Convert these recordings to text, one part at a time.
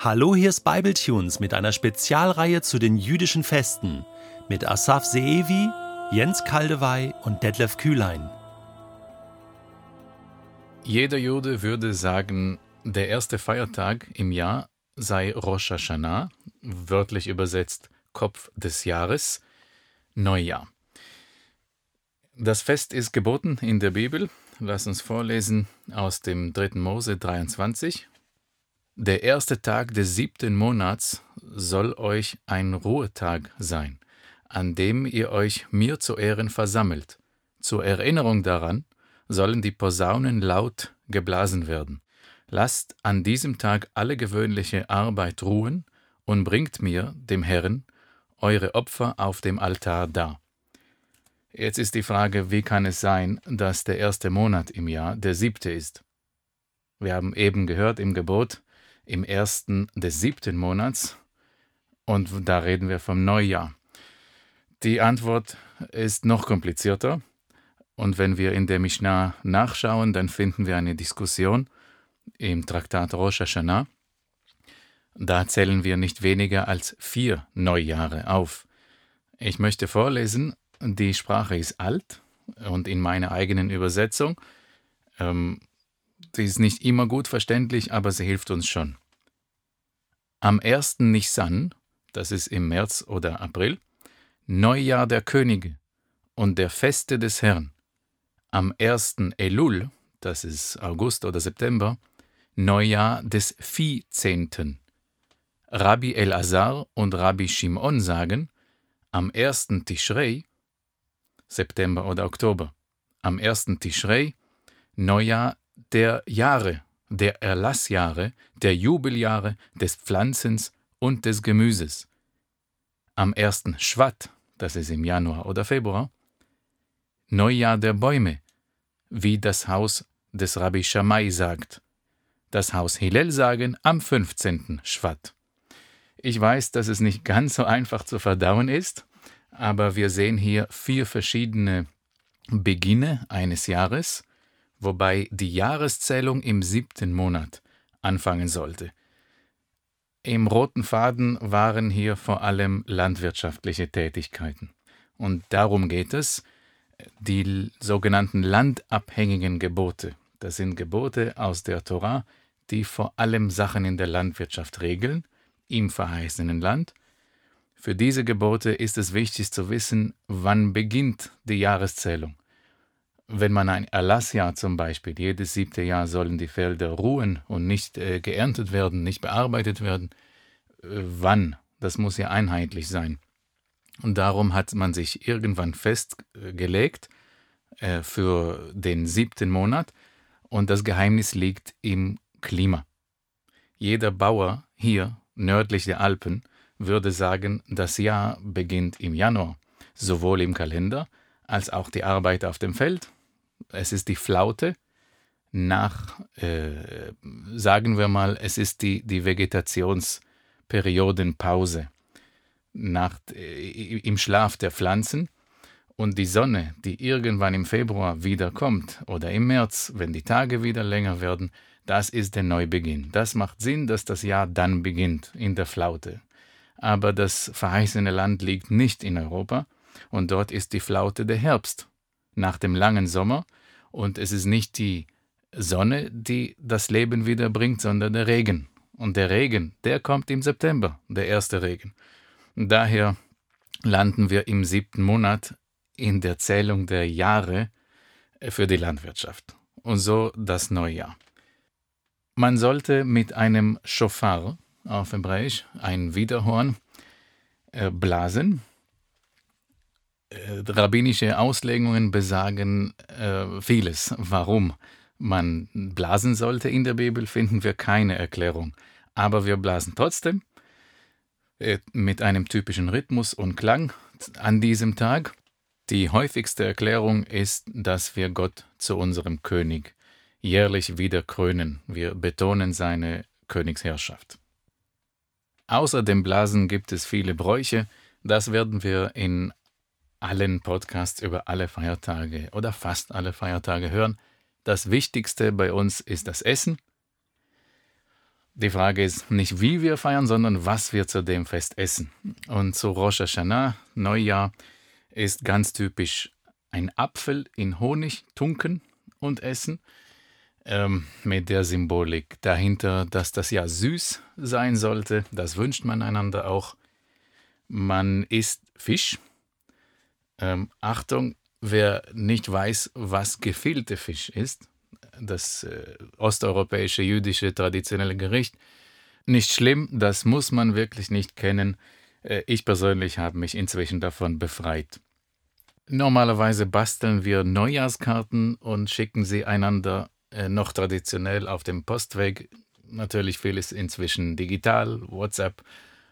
Hallo, hier ist Bibletunes mit einer Spezialreihe zu den jüdischen Festen mit Asaf Seevi, Jens Kaldewey und Detlef Kühlein. Jeder Jude würde sagen, der erste Feiertag im Jahr sei Rosh Hashanah, wörtlich übersetzt Kopf des Jahres, Neujahr. Das Fest ist geboten in der Bibel. Lass uns vorlesen aus dem 3. Mose 23. Der erste Tag des siebten Monats soll euch ein Ruhetag sein, an dem ihr euch mir zu Ehren versammelt. Zur Erinnerung daran sollen die Posaunen laut geblasen werden. Lasst an diesem Tag alle gewöhnliche Arbeit ruhen und bringt mir, dem Herrn, eure Opfer auf dem Altar dar. Jetzt ist die Frage, wie kann es sein, dass der erste Monat im Jahr der siebte ist? Wir haben eben gehört im Gebot, im ersten des siebten Monats, und da reden wir vom Neujahr. Die Antwort ist noch komplizierter, und wenn wir in der Mishnah nachschauen, dann finden wir eine Diskussion im Traktat Rosh Hashanah. Da zählen wir nicht weniger als vier Neujahre auf. Ich möchte vorlesen die Sprache ist alt und in meiner eigenen Übersetzung, ähm, die ist nicht immer gut verständlich, aber sie hilft uns schon. Am 1. Nisan, das ist im März oder April, Neujahr der Könige und der Feste des Herrn. Am 1. Elul, das ist August oder September, Neujahr des Viehzehnten. Rabbi El-Azar und Rabbi Shimon sagen, am 1. Tishrei, September oder Oktober. Am 1. Tishrei, Neujahr der Jahre, der Erlassjahre, der Jubeljahre, des Pflanzens und des Gemüses. Am 1. Schwat, das ist im Januar oder Februar, Neujahr der Bäume, wie das Haus des Rabbi Shammai sagt. Das Haus Hillel sagen am 15. Schwat. Ich weiß, dass es nicht ganz so einfach zu verdauen ist, aber wir sehen hier vier verschiedene Beginne eines Jahres, wobei die Jahreszählung im siebten Monat anfangen sollte. Im roten Faden waren hier vor allem landwirtschaftliche Tätigkeiten. Und darum geht es, die sogenannten landabhängigen Gebote. Das sind Gebote aus der Tora, die vor allem Sachen in der Landwirtschaft regeln, im verheißenen Land – für diese Gebote ist es wichtig zu wissen, wann beginnt die Jahreszählung. Wenn man ein Erlassjahr zum Beispiel, jedes siebte Jahr sollen die Felder ruhen und nicht äh, geerntet werden, nicht bearbeitet werden, äh, wann? Das muss ja einheitlich sein. Und darum hat man sich irgendwann festgelegt äh, für den siebten Monat und das Geheimnis liegt im Klima. Jeder Bauer hier nördlich der Alpen würde sagen, das Jahr beginnt im Januar, sowohl im Kalender als auch die Arbeit auf dem Feld. Es ist die Flaute nach, äh, sagen wir mal, es ist die, die Vegetationsperiodenpause nach, äh, im Schlaf der Pflanzen. Und die Sonne, die irgendwann im Februar wieder kommt oder im März, wenn die Tage wieder länger werden, das ist der Neubeginn. Das macht Sinn, dass das Jahr dann beginnt in der Flaute. Aber das verheißene Land liegt nicht in Europa, und dort ist die Flaute der Herbst nach dem langen Sommer, und es ist nicht die Sonne, die das Leben wiederbringt, sondern der Regen. Und der Regen, der kommt im September, der erste Regen. daher landen wir im siebten Monat in der Zählung der Jahre für die Landwirtschaft. Und so das Neujahr. Man sollte mit einem Schofar, auf Hebräisch, ein Widerhorn, äh, blasen. Äh, rabbinische Auslegungen besagen äh, vieles, warum man blasen sollte in der Bibel, finden wir keine Erklärung. Aber wir blasen trotzdem äh, mit einem typischen Rhythmus und Klang an diesem Tag. Die häufigste Erklärung ist, dass wir Gott zu unserem König jährlich wieder krönen. Wir betonen seine Königsherrschaft. Außer dem Blasen gibt es viele Bräuche. Das werden wir in allen Podcasts über alle Feiertage oder fast alle Feiertage hören. Das Wichtigste bei uns ist das Essen. Die Frage ist nicht, wie wir feiern, sondern was wir zu dem Fest essen. Und zu Rosh Hashanah, Neujahr, ist ganz typisch ein Apfel in Honig tunken und essen, ähm, mit der Symbolik dahinter, dass das ja süß sein sollte. Das wünscht man einander auch. Man isst Fisch. Ähm, Achtung, wer nicht weiß, was gefüllte Fisch ist, das äh, osteuropäische jüdische traditionelle Gericht. Nicht schlimm, das muss man wirklich nicht kennen. Äh, ich persönlich habe mich inzwischen davon befreit. Normalerweise basteln wir Neujahrskarten und schicken sie einander äh, noch traditionell auf dem Postweg. Natürlich vieles inzwischen digital, WhatsApp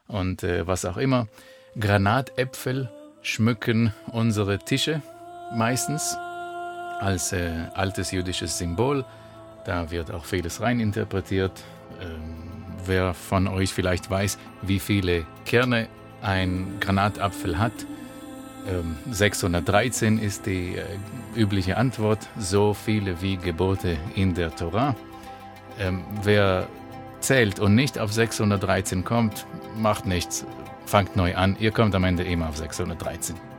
und äh, was auch immer. Granatäpfel schmücken unsere Tische meistens als äh, altes jüdisches Symbol. Da wird auch vieles reininterpretiert. Ähm, wer von euch vielleicht weiß, wie viele Kerne ein Granatapfel hat, ähm, 613 ist die äh, übliche Antwort, so viele wie Gebote in der Torah. Ähm, wer zählt und nicht auf 613 kommt, macht nichts, fangt neu an, ihr kommt am Ende immer auf 613.